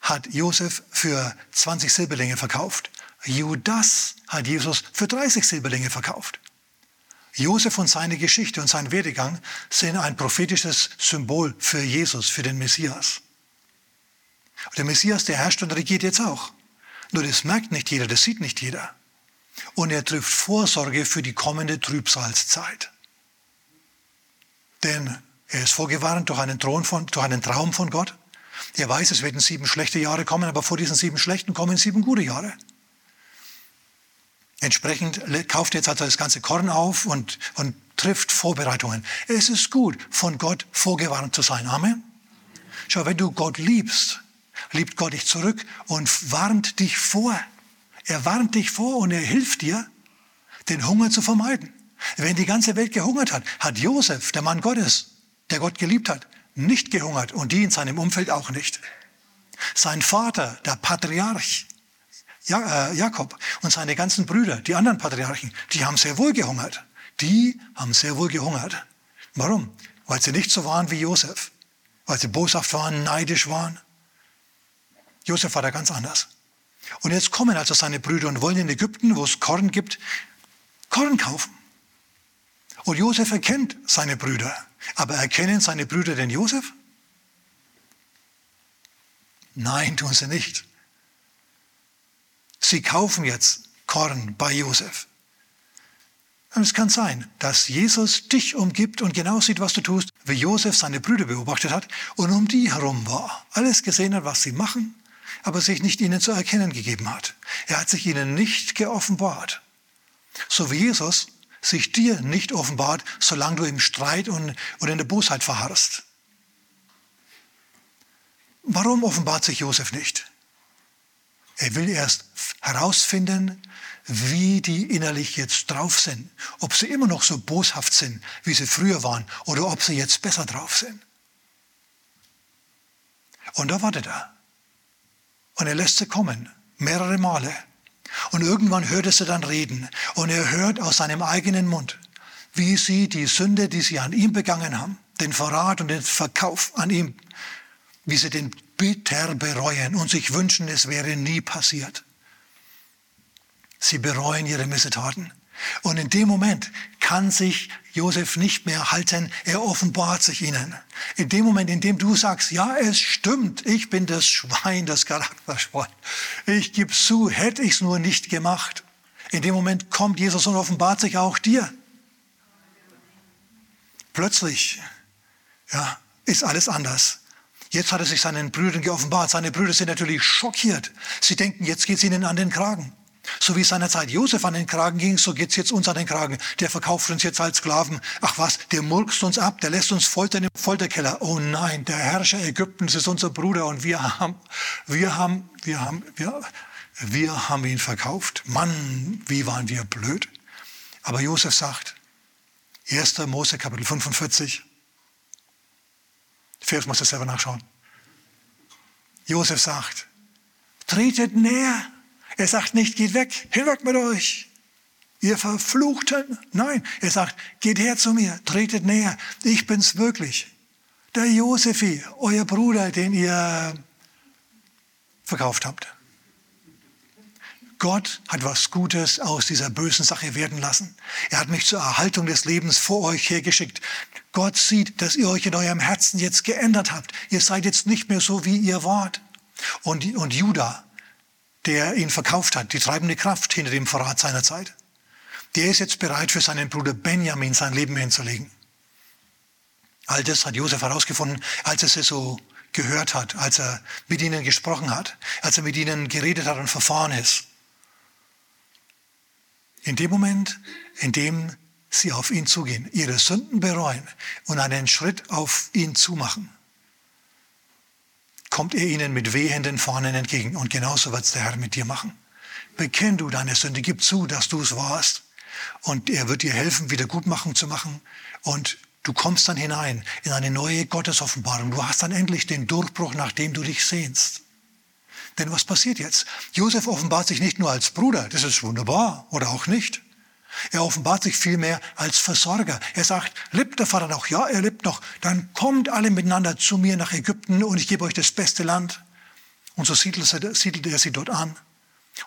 hat Josef für 20 Silberlinge verkauft. Judas hat Jesus für 30 Silberlinge verkauft. Josef und seine Geschichte und sein Werdegang sind ein prophetisches Symbol für Jesus, für den Messias. Und der Messias, der herrscht und regiert jetzt auch. Nur das merkt nicht jeder, das sieht nicht jeder und er trifft Vorsorge für die kommende Trübsalzeit. Denn er ist vorgewarnt durch einen, von, durch einen Traum von Gott. Er weiß, es werden sieben schlechte Jahre kommen, aber vor diesen sieben schlechten kommen sieben gute Jahre. Entsprechend kauft er jetzt also das ganze Korn auf und, und trifft Vorbereitungen. Es ist gut, von Gott vorgewarnt zu sein. Amen. Schau, wenn du Gott liebst, liebt Gott dich zurück und warnt dich vor. Er warnt dich vor und er hilft dir, den Hunger zu vermeiden. Wenn die ganze Welt gehungert hat, hat Josef, der Mann Gottes, der Gott geliebt hat, nicht gehungert und die in seinem Umfeld auch nicht. Sein Vater, der Patriarch äh, Jakob und seine ganzen Brüder, die anderen Patriarchen, die haben sehr wohl gehungert. Die haben sehr wohl gehungert. Warum? Weil sie nicht so waren wie Josef. Weil sie boshaft waren, neidisch waren. Josef war da ganz anders. Und jetzt kommen also seine Brüder und wollen in Ägypten, wo es Korn gibt, Korn kaufen. Und Josef erkennt seine Brüder. Aber erkennen seine Brüder den Josef? Nein, tun sie nicht. Sie kaufen jetzt Korn bei Josef. Und es kann sein, dass Jesus dich umgibt und genau sieht, was du tust, wie Josef seine Brüder beobachtet hat und um die herum war. Alles gesehen hat, was sie machen aber sich nicht ihnen zu erkennen gegeben hat. Er hat sich ihnen nicht geoffenbart. So wie Jesus sich dir nicht offenbart, solange du im Streit und, und in der Bosheit verharrst. Warum offenbart sich Josef nicht? Er will erst herausfinden, wie die innerlich jetzt drauf sind. Ob sie immer noch so boshaft sind, wie sie früher waren, oder ob sie jetzt besser drauf sind. Und da wartet er. Und er lässt sie kommen, mehrere Male. Und irgendwann hört er sie dann reden. Und er hört aus seinem eigenen Mund, wie sie die Sünde, die sie an ihm begangen haben, den Verrat und den Verkauf an ihm, wie sie den bitter bereuen und sich wünschen, es wäre nie passiert. Sie bereuen ihre Missetaten. Und in dem Moment kann sich Josef nicht mehr halten, er offenbart sich ihnen. In dem Moment, in dem du sagst, ja, es stimmt, ich bin das Schwein, das Charakterschwein. Ich gebe zu, hätte ich es nur nicht gemacht. In dem Moment kommt Jesus und offenbart sich auch dir. Plötzlich, ja, ist alles anders. Jetzt hat er sich seinen Brüdern geoffenbart. Seine Brüder sind natürlich schockiert. Sie denken, jetzt geht es ihnen an den Kragen. So wie es seinerzeit Josef an den Kragen ging, so geht es jetzt uns an den Kragen. Der verkauft uns jetzt als Sklaven. Ach was, der murkst uns ab, der lässt uns foltern im Folterkeller. Oh nein, der Herrscher Ägyptens ist unser Bruder und wir haben, wir haben, wir haben, wir, wir haben ihn verkauft. Mann, wie waren wir blöd. Aber Josef sagt, 1. Mose Kapitel 45, Vers muss er selber nachschauen. Josef sagt, tretet näher. Er sagt nicht, geht weg, hinweg mit euch. Ihr Verfluchten. Nein, er sagt, geht her zu mir, tretet näher. Ich bin's wirklich. Der Josefi, euer Bruder, den ihr verkauft habt. Gott hat was Gutes aus dieser bösen Sache werden lassen. Er hat mich zur Erhaltung des Lebens vor euch hergeschickt. Gott sieht, dass ihr euch in eurem Herzen jetzt geändert habt. Ihr seid jetzt nicht mehr so, wie ihr wart. Und, und Judah, der ihn verkauft hat, die treibende Kraft hinter dem Verrat seiner Zeit, der ist jetzt bereit, für seinen Bruder Benjamin sein Leben hinzulegen. All das hat Josef herausgefunden, als er es so gehört hat, als er mit ihnen gesprochen hat, als er mit ihnen geredet hat und verfahren ist. In dem Moment, in dem sie auf ihn zugehen, ihre Sünden bereuen und einen Schritt auf ihn zumachen, kommt er ihnen mit wehenden Fahnen entgegen. Und genauso wird es der Herr mit dir machen. Bekenn du deine Sünde, gib zu, dass du es warst. Und er wird dir helfen, Wiedergutmachung zu machen. Und du kommst dann hinein in eine neue Gottesoffenbarung. Du hast dann endlich den Durchbruch, nach dem du dich sehnst. Denn was passiert jetzt? Josef offenbart sich nicht nur als Bruder, das ist wunderbar, oder auch nicht. Er offenbart sich vielmehr als Versorger. Er sagt, lebt der Vater noch? Ja, er lebt noch. Dann kommt alle miteinander zu mir nach Ägypten und ich gebe euch das beste Land. Und so siedelt er sie dort an.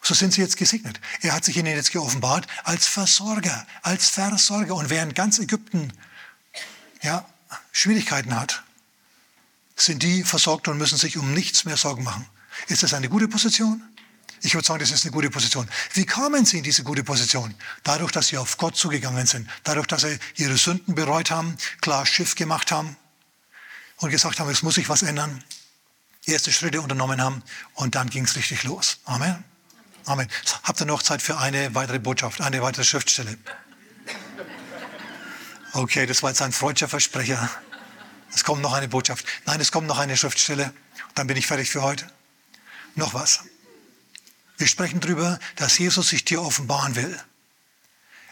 So sind sie jetzt gesegnet. Er hat sich ihnen jetzt geoffenbart als Versorger, als Versorger. Und während ganz Ägypten ja, Schwierigkeiten hat, sind die versorgt und müssen sich um nichts mehr Sorgen machen. Ist das eine gute Position? Ich würde sagen, das ist eine gute Position. Wie kamen sie in diese gute Position? Dadurch, dass sie auf Gott zugegangen sind. Dadurch, dass sie ihre Sünden bereut haben, klar Schiff gemacht haben und gesagt haben, es muss sich was ändern. Erste Schritte unternommen haben und dann ging es richtig los. Amen. Amen. Habt ihr noch Zeit für eine weitere Botschaft, eine weitere Schriftstelle? Okay, das war jetzt ein freudscher Versprecher. Es kommt noch eine Botschaft. Nein, es kommt noch eine Schriftstelle. Dann bin ich fertig für heute noch was. Wir sprechen darüber, dass Jesus sich dir offenbaren will.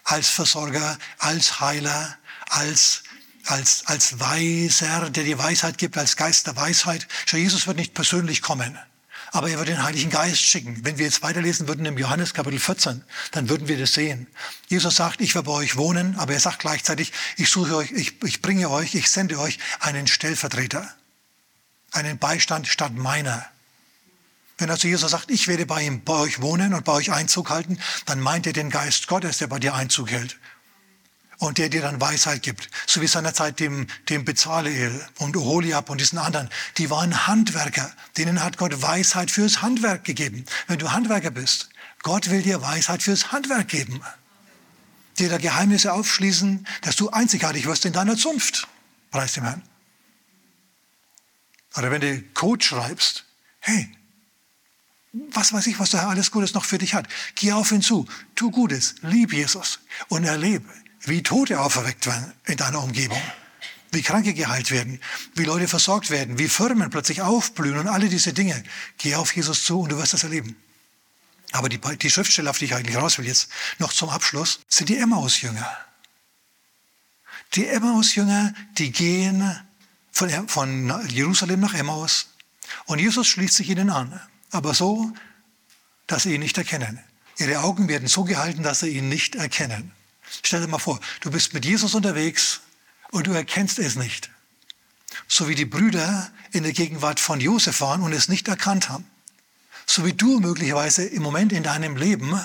Als Versorger, als Heiler, als, als, als Weiser, der dir Weisheit gibt, als Geist der Weisheit. Schau, Jesus wird nicht persönlich kommen, aber er wird den Heiligen Geist schicken. Wenn wir jetzt weiterlesen würden im Johannes Kapitel 14, dann würden wir das sehen. Jesus sagt, ich werde bei euch wohnen, aber er sagt gleichzeitig, ich suche euch, ich, ich bringe euch, ich sende euch einen Stellvertreter, einen Beistand statt meiner. Wenn also Jesus sagt, ich werde bei, ihm, bei euch wohnen und bei euch Einzug halten, dann meint er den Geist Gottes, der bei dir Einzug hält. Und der dir dann Weisheit gibt. So wie seinerzeit dem, dem Bezaleel und Oholiab und diesen anderen. Die waren Handwerker. Denen hat Gott Weisheit fürs Handwerk gegeben. Wenn du Handwerker bist, Gott will dir Weisheit fürs Handwerk geben. Dir da Geheimnisse aufschließen, dass du einzigartig wirst in deiner Zunft. Preis dem Herrn. Oder wenn du Code schreibst, hey, was weiß ich, was der Herr alles Gutes noch für dich hat. Geh auf ihn zu, tu Gutes, lieb Jesus und erlebe, wie Tote auferweckt werden in deiner Umgebung, wie Kranke geheilt werden, wie Leute versorgt werden, wie Firmen plötzlich aufblühen und alle diese Dinge. Geh auf Jesus zu und du wirst das erleben. Aber die, die Schriftstelle, auf die ich eigentlich raus will jetzt, noch zum Abschluss, sind die Emmaus-Jünger. Die Emmaus-Jünger, die gehen von, von Jerusalem nach Emmaus und Jesus schließt sich ihnen an, aber so, dass sie ihn nicht erkennen. Ihre Augen werden so gehalten, dass sie ihn nicht erkennen. Stell dir mal vor, du bist mit Jesus unterwegs und du erkennst es nicht. So wie die Brüder in der Gegenwart von Josef waren und es nicht erkannt haben. So wie du möglicherweise im Moment in deinem Leben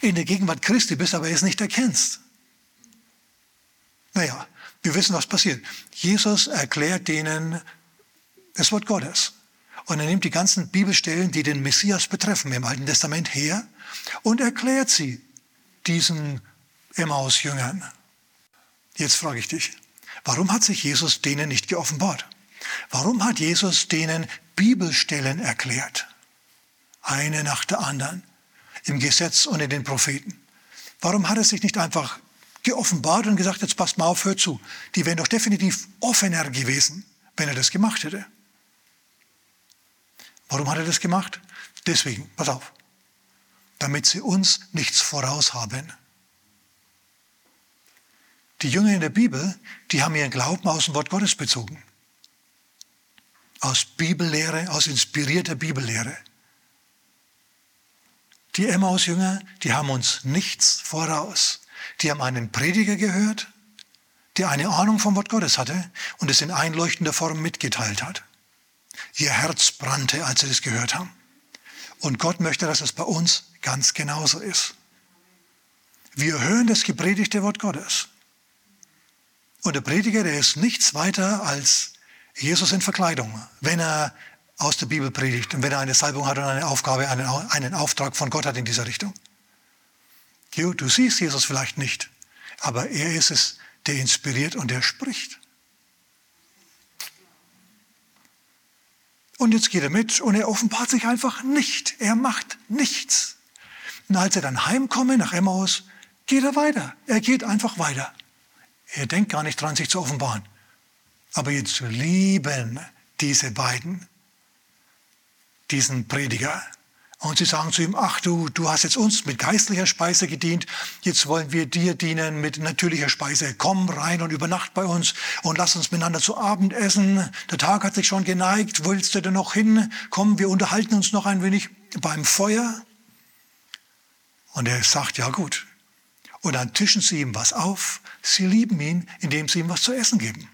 in der Gegenwart Christi bist, aber es nicht erkennst. Naja, wir wissen, was passiert. Jesus erklärt denen das Wort Gottes. Und er nimmt die ganzen Bibelstellen, die den Messias betreffen im Alten Testament her und erklärt sie diesen Emmaus-Jüngern. Jetzt frage ich dich, warum hat sich Jesus denen nicht geoffenbart? Warum hat Jesus denen Bibelstellen erklärt? Eine nach der anderen, im Gesetz und in den Propheten. Warum hat er sich nicht einfach geoffenbart und gesagt, jetzt passt mal auf, hört zu. Die wären doch definitiv offener gewesen, wenn er das gemacht hätte. Warum hat er das gemacht? Deswegen, pass auf, damit sie uns nichts voraus haben. Die Jünger in der Bibel, die haben ihren Glauben aus dem Wort Gottes bezogen. Aus Bibellehre, aus inspirierter Bibellehre. Die Emmaus-Jünger, die haben uns nichts voraus. Die haben einen Prediger gehört, der eine Ahnung vom Wort Gottes hatte und es in einleuchtender Form mitgeteilt hat. Ihr Herz brannte, als sie das gehört haben. Und Gott möchte, dass es bei uns ganz genauso ist. Wir hören das gepredigte Wort Gottes. Und der Prediger, der ist nichts weiter als Jesus in Verkleidung, wenn er aus der Bibel predigt und wenn er eine Salbung hat und eine Aufgabe, einen, einen Auftrag von Gott hat in dieser Richtung. Du siehst Jesus vielleicht nicht, aber er ist es, der inspiriert und der spricht. Und jetzt geht er mit und er offenbart sich einfach nicht. Er macht nichts. Und als er dann heimkommt nach Emmaus, geht er weiter. Er geht einfach weiter. Er denkt gar nicht dran, sich zu offenbaren. Aber jetzt lieben diese beiden diesen Prediger. Und sie sagen zu ihm, ach du, du hast jetzt uns mit geistlicher Speise gedient, jetzt wollen wir dir dienen mit natürlicher Speise. Komm rein und übernacht bei uns und lass uns miteinander zu Abend essen. Der Tag hat sich schon geneigt, willst du denn noch hin? Komm, wir unterhalten uns noch ein wenig beim Feuer. Und er sagt, ja gut. Und dann tischen sie ihm was auf. Sie lieben ihn, indem sie ihm was zu essen geben.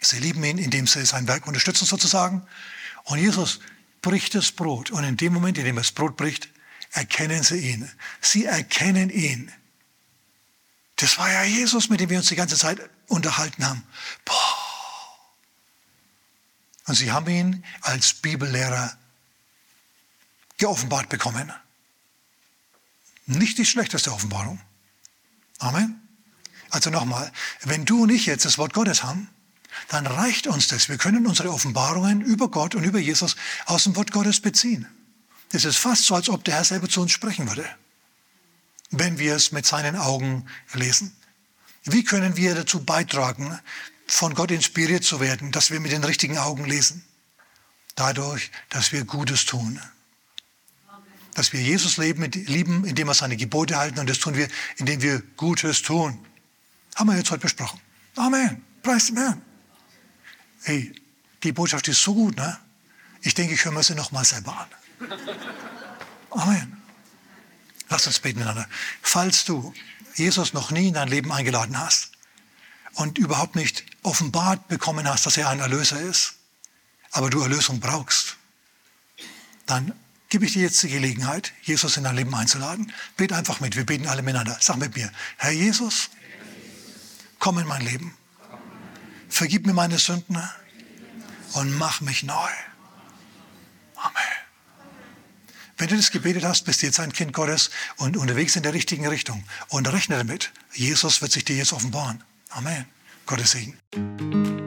Sie lieben ihn, indem sie sein Werk unterstützen sozusagen. Und Jesus bricht das Brot. Und in dem Moment, in dem er das Brot bricht, erkennen sie ihn. Sie erkennen ihn. Das war ja Jesus, mit dem wir uns die ganze Zeit unterhalten haben. Boah. Und sie haben ihn als Bibellehrer geoffenbart bekommen. Nicht die schlechteste Offenbarung. Amen. Also nochmal, wenn du und ich jetzt das Wort Gottes haben, dann reicht uns das. Wir können unsere Offenbarungen über Gott und über Jesus aus dem Wort Gottes beziehen. Es ist fast so, als ob der Herr selber zu uns sprechen würde, wenn wir es mit seinen Augen lesen. Wie können wir dazu beitragen, von Gott inspiriert zu werden, dass wir mit den richtigen Augen lesen? Dadurch, dass wir Gutes tun. Dass wir Jesus leben, lieben, indem wir seine Gebote halten und das tun wir, indem wir Gutes tun. Haben wir jetzt heute besprochen. Amen. Preis dem Herrn. Hey, die Botschaft ist so gut, ne? Ich denke, ich höre mir sie nochmal selber an. Amen. Lass uns beten miteinander. Falls du Jesus noch nie in dein Leben eingeladen hast und überhaupt nicht offenbart bekommen hast, dass er ein Erlöser ist, aber du Erlösung brauchst, dann gebe ich dir jetzt die Gelegenheit, Jesus in dein Leben einzuladen. Bet einfach mit, wir beten alle miteinander. Sag mit mir, Herr Jesus, komm in mein Leben vergib mir meine Sünden und mach mich neu. Amen. Wenn du das gebetet hast, bist du jetzt ein Kind Gottes und unterwegs in der richtigen Richtung. Und rechne damit, Jesus wird sich dir jetzt offenbaren. Amen. Gottes Segen.